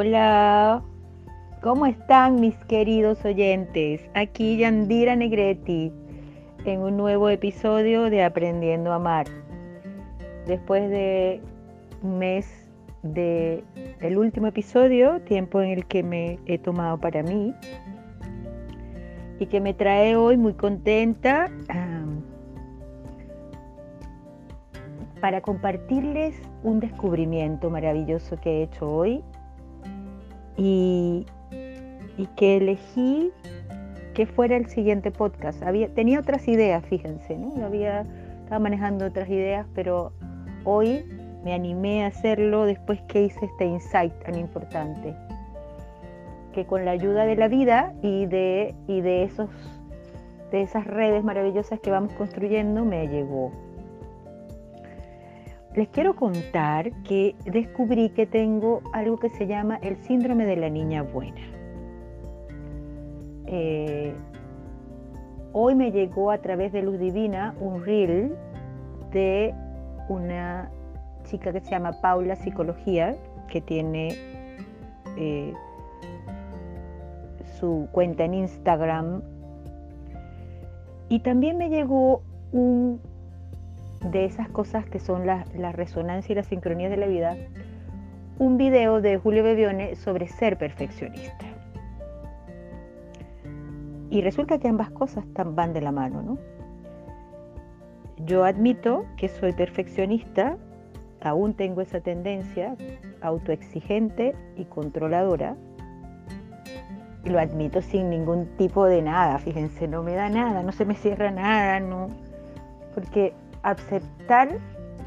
Hola, ¿cómo están mis queridos oyentes? Aquí Yandira Negretti en un nuevo episodio de Aprendiendo a Amar. Después de un mes del el último episodio, tiempo en el que me he tomado para mí y que me trae hoy muy contenta para compartirles un descubrimiento maravilloso que he hecho hoy y, que elegí que fuera el siguiente podcast. Había, tenía otras ideas, fíjense, ¿no? Había, estaba manejando otras ideas, pero hoy me animé a hacerlo después que hice este insight tan importante. Que con la ayuda de la vida y de, y de, esos, de esas redes maravillosas que vamos construyendo me llegó les quiero contar que descubrí que tengo algo que se llama el síndrome de la niña buena. Eh, hoy me llegó a través de Luz Divina un reel de una chica que se llama Paula Psicología, que tiene eh, su cuenta en Instagram. Y también me llegó un de esas cosas que son la, resonancia y la sincronía de la vida, un video de Julio Bebione sobre ser perfeccionista. Y resulta que ambas cosas van de la mano, ¿no? Yo admito que soy perfeccionista, aún tengo esa tendencia autoexigente y controladora. Y lo admito sin ningún tipo de nada, fíjense, no me da nada, no se me cierra nada, no. Porque aceptar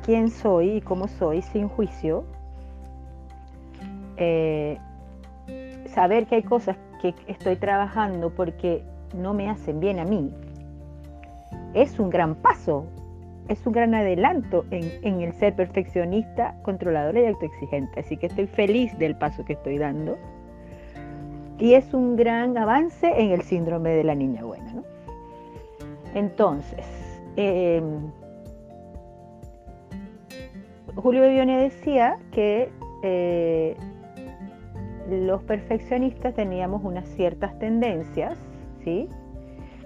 quién soy y cómo soy sin juicio, eh, saber que hay cosas que estoy trabajando porque no me hacen bien a mí, es un gran paso, es un gran adelanto en, el ser perfeccionista, controladora y autoexigente. Así que estoy feliz del paso que estoy dando. Y es un gran avance en el síndrome de la niña buena. Entonces, eh, Julio Bebione decía que eh, los perfeccionistas teníamos unas ciertas tendencias, ¿sí?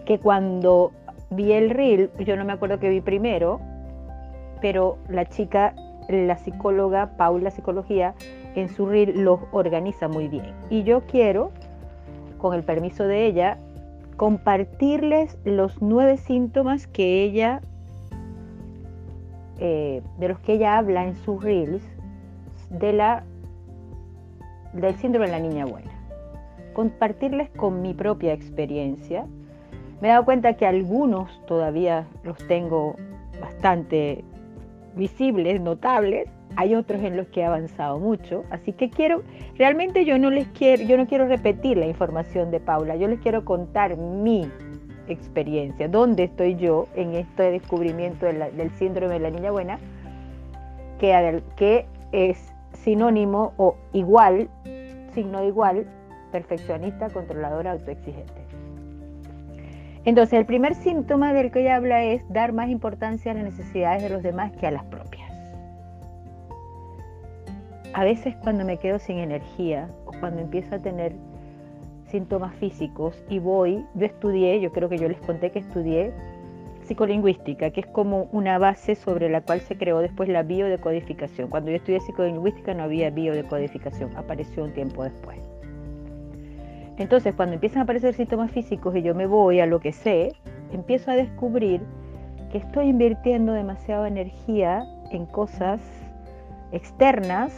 Que cuando vi el reel, yo no me acuerdo que vi primero, pero la chica, la psicóloga Paula Psicología, en su reel los organiza muy bien. Y yo quiero, con el permiso de ella, compartirles los nueve síntomas que ella eh, de los que ella habla en sus reels de la, del síndrome de la niña buena. Compartirles con mi propia experiencia. Me he dado cuenta que algunos todavía los tengo bastante visibles, notables, hay otros en los que he avanzado mucho, así que quiero, realmente yo no les quiero, yo no quiero repetir la información de Paula, yo les quiero contar mi experiencia, dónde estoy yo en este descubrimiento del síndrome de la niña buena, que, que es sinónimo o igual, signo de igual, perfeccionista, controladora, autoexigente. Entonces, el primer síntoma del que ella habla es dar más importancia a las necesidades de los demás que a las propias. A veces cuando me quedo sin energía o cuando empiezo a tener síntomas físicos y voy, yo estudié, yo creo que yo les conté que estudié psicolingüística, que es como una base sobre la cual se creó después la biodecodificación. Cuando yo estudié psicolingüística no había biodecodificación, apareció un tiempo después. Entonces, cuando empiezan a aparecer síntomas físicos y yo me voy a lo que sé, empiezo a descubrir que estoy invirtiendo demasiada energía en cosas externas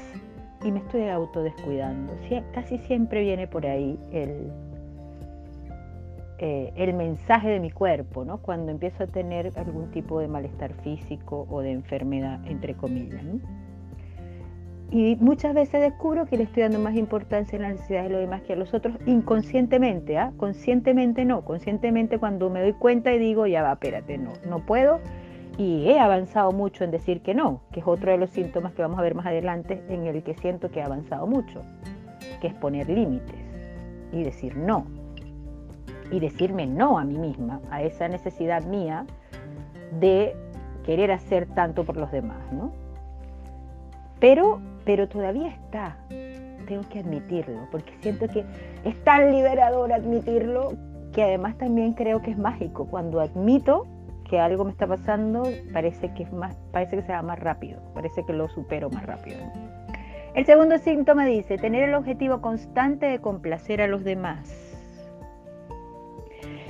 y me estoy autodescuidando. casi siempre viene por ahí el, eh, el mensaje de mi cuerpo, ¿no? cuando empiezo a tener algún tipo de malestar físico o de enfermedad, entre comillas. Y muchas veces descubro que le estoy dando más importancia a las necesidades de los demás que a los otros inconscientemente, ¿ah? conscientemente no, conscientemente cuando me doy cuenta y digo, ya va, espérate, no, no puedo, y he avanzado mucho en decir que no, que es otro de los síntomas que vamos a ver más adelante en el que siento que he avanzado mucho, que es poner límites y decir no. Y decirme no a mí misma, a esa necesidad mía de querer hacer tanto por los demás, ¿no? Pero, pero todavía está. tengo que admitirlo, porque siento que es tan liberador admitirlo que además también creo que es mágico. Cuando admito que algo me está pasando, parece que más, parece que se va más rápido, parece que lo supero más rápido. El segundo síntoma dice tener el objetivo constante de complacer a los demás.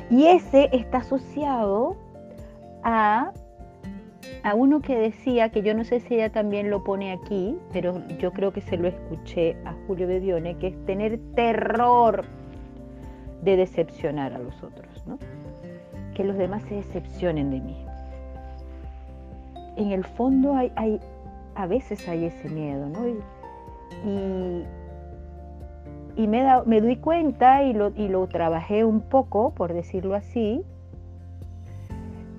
Y ese está asociado a, a uno que decía, que yo no sé si ella también lo pone aquí, pero yo creo que se lo escuché a Julio Bebione, que es tener terror de decepcionar a los otros, ¿no? Que los demás se decepcionen de mí. En el fondo hay, hay a veces hay ese miedo, ¿no? Y, y, me, da, me, doy cuenta y lo, y lo, trabajé un poco, por decirlo así,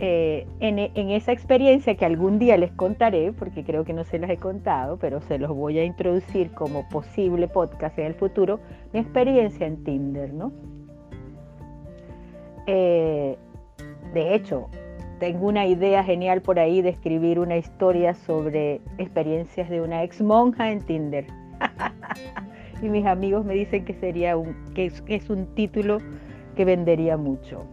eh, en, en, esa experiencia que algún día les contaré, porque creo que no se las he contado, pero se los voy a introducir como posible podcast en el futuro, mi experiencia en Tinder, ¿no? Eh, de hecho, tengo una idea genial por ahí de escribir una historia sobre experiencias de una ex monja en Tinder. y mis amigos me dicen que sería un, que es, un título que vendería mucho.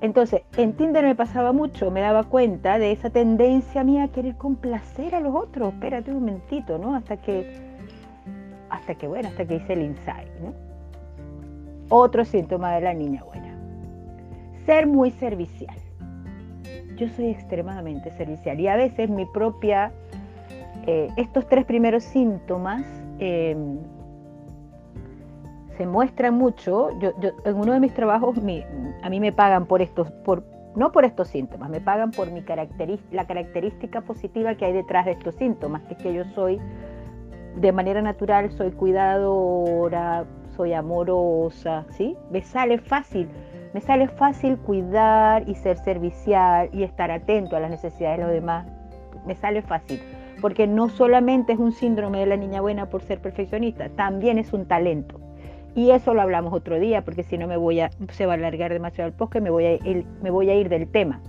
Entonces, en Tinder me pasaba mucho, me daba cuenta de esa tendencia mía a querer complacer a los otros. Espérate un momentito, ¿no? Hasta que, hasta que, bueno, hasta que hice el insight, ¿no? Otro síntoma de la niña buena ser muy servicial. Yo soy extremadamente servicial y a veces mi propia, eh, estos tres primeros síntomas em, se muestran mucho. Yo, en uno de mis trabajos a mí me pagan por estos, por, no por estos síntomas, me pagan por mi la característica positiva que hay detrás de estos síntomas, que es que yo soy de manera natural, soy cuidadora, soy amorosa, ¿sí? Me sale fácil me sale fácil cuidar y ser servicial y estar atento a las necesidades de los demás. Me sale fácil, porque no solamente es un síndrome de la niña buena por ser perfeccionista, también es un talento. Y eso lo hablamos otro día, porque si no me voy a, se va a alargar demasiado el podcast, me voy a me voy a ir del tema.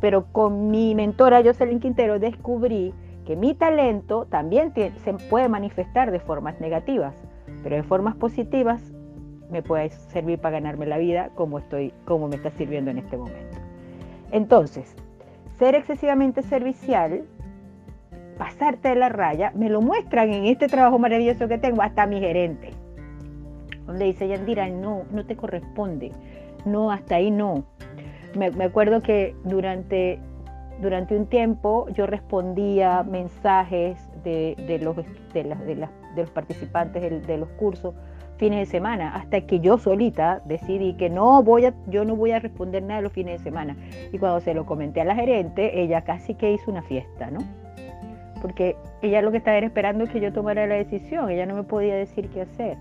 Pero con mi mentora Jocelyn Quintero descubrí que mi talento también se puede manifestar de formas negativas, pero de formas positivas me puede servir para ganarme la vida como, estoy, como me está sirviendo en este momento. Entonces, ser excesivamente servicial, pasarte de la raya, me lo muestran en este trabajo maravilloso que tengo hasta mi gerente, donde dice Yandira, no, no te corresponde, no, hasta ahí no. Me, acuerdo que durante, durante un tiempo yo respondía mensajes de, los, de, los participantes de los cursos fines de semana, hasta que yo solita decidí que no voy a, yo no voy a responder nada los fines de semana. Y cuando se lo comenté a la gerente, ella casi que hizo una fiesta, ¿no? Porque ella lo que estaba esperando es que yo tomara la decisión, ella no me podía decir qué hacer.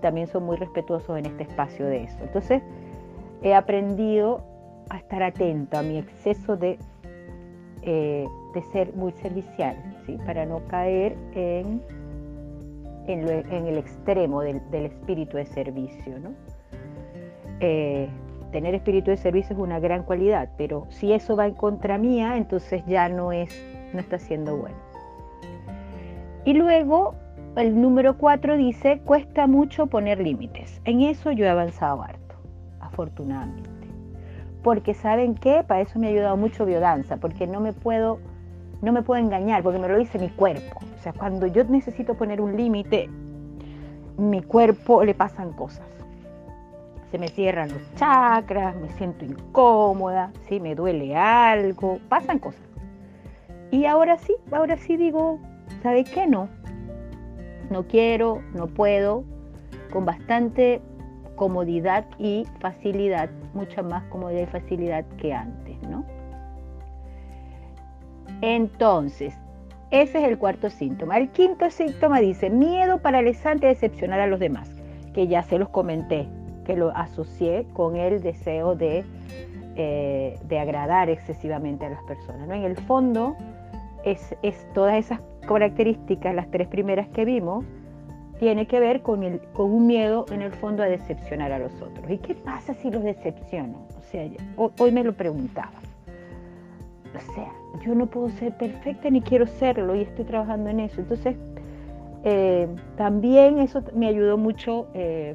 También son muy respetuosos en este espacio de eso. Entonces, he aprendido a estar atento a mi exceso de, eh, de ser muy servicial, para no caer en en, el extremo del, espíritu de servicio. Eh, tener espíritu de servicio es una gran cualidad, pero si eso va en contra mía, entonces ya no, es, no está siendo bueno. Y luego el número cuatro dice, cuesta mucho poner límites. En eso yo he avanzado harto, afortunadamente. Porque saben qué, para eso me ha ayudado mucho biodanza, porque no me puedo no me puedo engañar porque me lo dice mi cuerpo. O sea, cuando yo necesito poner un límite, mi cuerpo le pasan cosas. Se me cierran los chakras, me siento incómoda, ¿sí? me duele algo, pasan cosas. Y ahora sí, ahora sí digo, ¿sabe qué? No. No quiero, no puedo, con bastante comodidad y facilidad, mucha más comodidad y facilidad que antes, ¿no? Entonces, ese es el cuarto síntoma. El quinto síntoma dice miedo paralizante a decepcionar a los demás, que ya se los comenté, que lo asocié con el deseo de, eh, de agradar excesivamente a las personas. ¿no? En el fondo, es, todas esas características, las tres primeras que vimos, tiene que ver con, el, con un miedo en el fondo a decepcionar a los otros. ¿Y qué pasa si los decepciono? O sea, hoy me lo preguntaba sea, yo no puedo ser perfecta ni quiero serlo y estoy trabajando en eso. Entonces, eh, también eso me ayudó mucho, eh,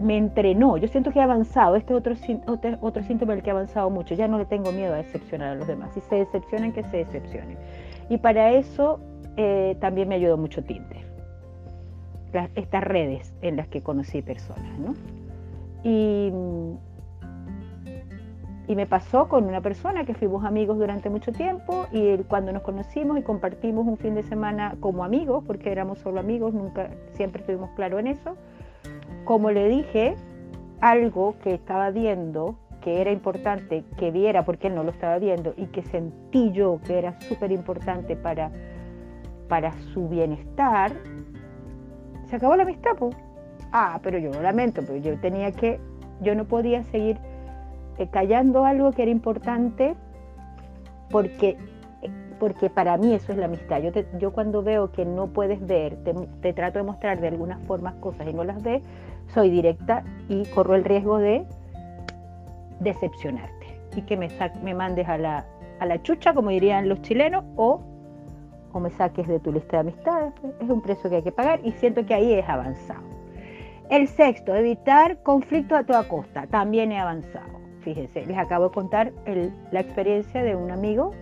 me entrenó. Yo siento que he avanzado. Este otro, otro, otro síntoma del que he avanzado mucho. Ya no le tengo miedo a decepcionar a los demás. Si se decepcionan, que se decepcionen. Y para eso eh, también me ayudó mucho Tinder. estas redes en las que conocí personas, ¿no? Y y me pasó con una persona que fuimos amigos durante mucho tiempo y cuando nos conocimos y compartimos un fin de semana como amigos, porque éramos solo amigos, nunca, siempre estuvimos claros en eso, como le dije algo que estaba viendo, que era importante que viera porque él no lo estaba viendo y que sentí yo que era súper importante para, para su bienestar, se acabó la amistad. Ah, pero yo lo lamento, pero yo tenía que, yo no podía seguir callando algo que era importante porque, porque para mí eso es la amistad. Yo, yo cuando veo que no puedes ver, te, trato de mostrar de algunas formas cosas y no las ves, soy directa y corro el riesgo de decepcionarte y que me, me mandes a la, a la chucha, como dirían los chilenos, o, o me saques de tu lista de amistades. Es un precio que hay que pagar y siento que ahí es avanzado. El sexto, evitar conflicto a toda costa. También he avanzado. Fíjense, les acabo de contar la experiencia de un amigo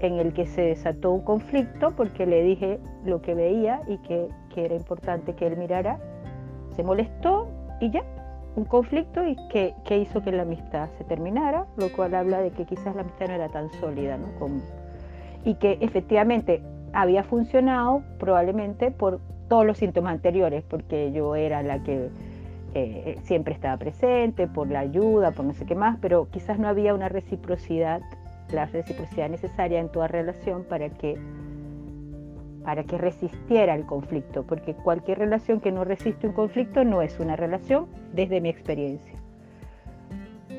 en el que se desató un conflicto porque le dije lo que veía y que, era importante que él mirara. Se molestó y ya, un conflicto y que, hizo que la amistad se terminara, lo cual habla de que quizás la amistad no era tan sólida, ¿no? y que efectivamente había funcionado probablemente por todos los síntomas anteriores, porque yo era la que eh, siempre estaba presente, por la ayuda, por no sé qué más, pero quizás no había una reciprocidad, la reciprocidad necesaria en toda relación para que para que resistiera el conflicto, porque cualquier relación que no resiste un conflicto no es una relación desde mi experiencia.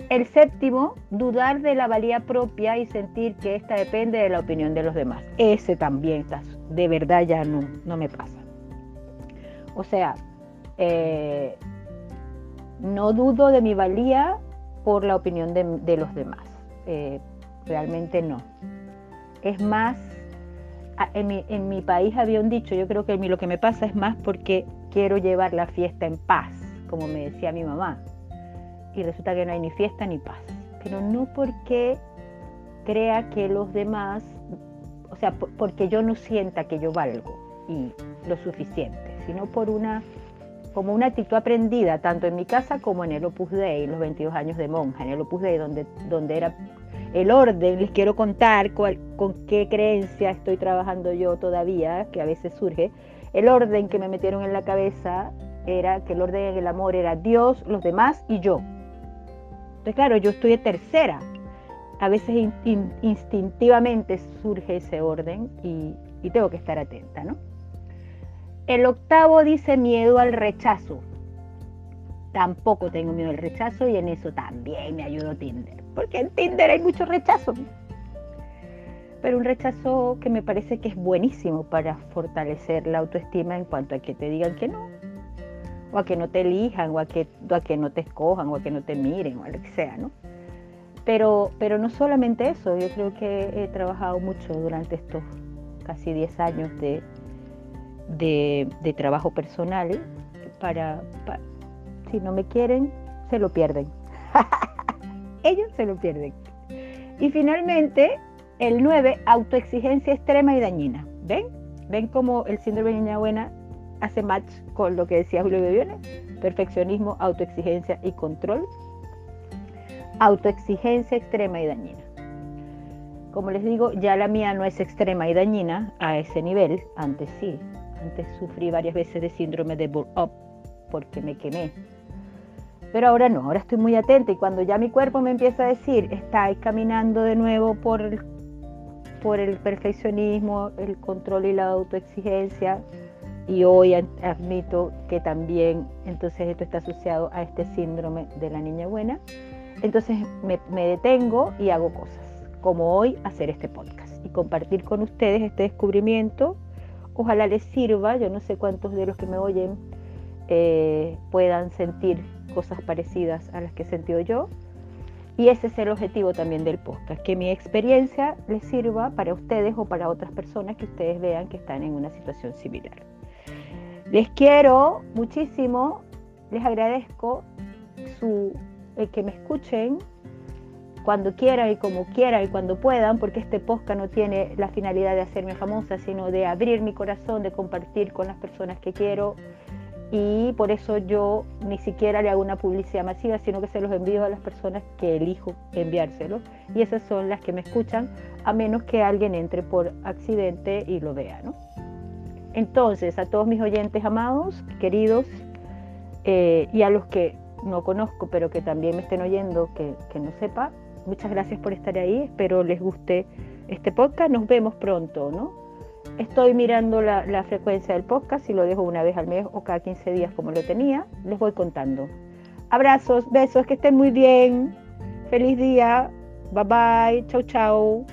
El séptimo, dudar de la valía propia y sentir que esta depende de la opinión de los demás. Ese también de verdad ya no, no me pasa. O sea, eh, no dudo de mi valía por la opinión de, los demás. Eh, realmente no. Es más, en mi, país había un dicho, yo creo que lo que me pasa es más porque quiero llevar la fiesta en paz, como me decía mi mamá. Y resulta que no hay ni fiesta ni paz. Pero no porque crea que los demás, o sea, porque yo no sienta que yo valgo y lo suficiente, sino por una como una actitud aprendida tanto en mi casa como en el Opus Dei, los 22 años de monja, en el Opus Dei donde, donde era el orden, les quiero contar con qué creencia estoy trabajando yo todavía, que a veces surge, el orden que me metieron en la cabeza era que el orden del amor era Dios, los demás y yo. Entonces, claro, yo estoy de tercera. A veces instintivamente surge ese orden y, y tengo que estar atenta, ¿no? El octavo dice miedo al rechazo. Tampoco tengo miedo al rechazo y en eso también me ayudó Tinder. Porque en Tinder hay mucho rechazo. Pero un rechazo que me parece que es buenísimo para fortalecer la autoestima en cuanto a que te digan que no. O a que no te elijan, o a que, a que no te escojan, o a que no te miren, o a lo que sea, ¿no? Pero, pero no solamente eso, yo creo que he trabajado mucho durante estos casi 10 años de, de, trabajo personal para, si no me quieren, se lo pierden. Ellos se lo pierden. Y finalmente, el 9, autoexigencia extrema y dañina. ¿Ven? ¿Ven cómo el síndrome de niña buena hace match con lo que decía Julio Bebione? Perfeccionismo, autoexigencia y control. Autoexigencia extrema y dañina. Como les digo, ya la mía no es extrema y dañina a ese nivel, antes sí, antes sufrí varias veces de síndrome de burn-up porque me quemé. Pero ahora no, ahora estoy muy atenta y cuando ya mi cuerpo me empieza a decir, estáis caminando de nuevo por el, perfeccionismo, el control y la autoexigencia, y hoy admito que también entonces esto está asociado a este síndrome de la niña buena, entonces me, me detengo y hago cosas, como hoy hacer este podcast y compartir con ustedes este descubrimiento ojalá les sirva, yo no sé cuántos de los que me oyen eh, puedan sentir cosas parecidas a las que he sentido yo. Y ese es el objetivo también del podcast, que mi experiencia les sirva para ustedes o para otras personas que ustedes vean que están en una situación similar. Les quiero muchísimo, les agradezco su, el que me escuchen cuando quieran y como quieran y cuando puedan, porque este podcast no tiene la finalidad de hacerme famosa, sino de abrir mi corazón, de compartir con las personas que quiero y por eso yo ni siquiera le hago una publicidad masiva, sino que se los envío a las personas que elijo enviárselos y esas son las que me escuchan, a menos que alguien entre por accidente y lo vea. ¿no? Entonces, a todos mis oyentes amados, queridos, eh, y a los que no conozco, pero que también me estén oyendo, que, que no sepa, muchas gracias por estar ahí, espero les guste este podcast, nos vemos pronto, ¿no? Estoy mirando la, frecuencia del podcast, si lo dejo una vez al mes o cada 15 días como lo tenía, les voy contando. Abrazos, besos, que estén muy bien. Feliz día. Bye bye. Chau, chau.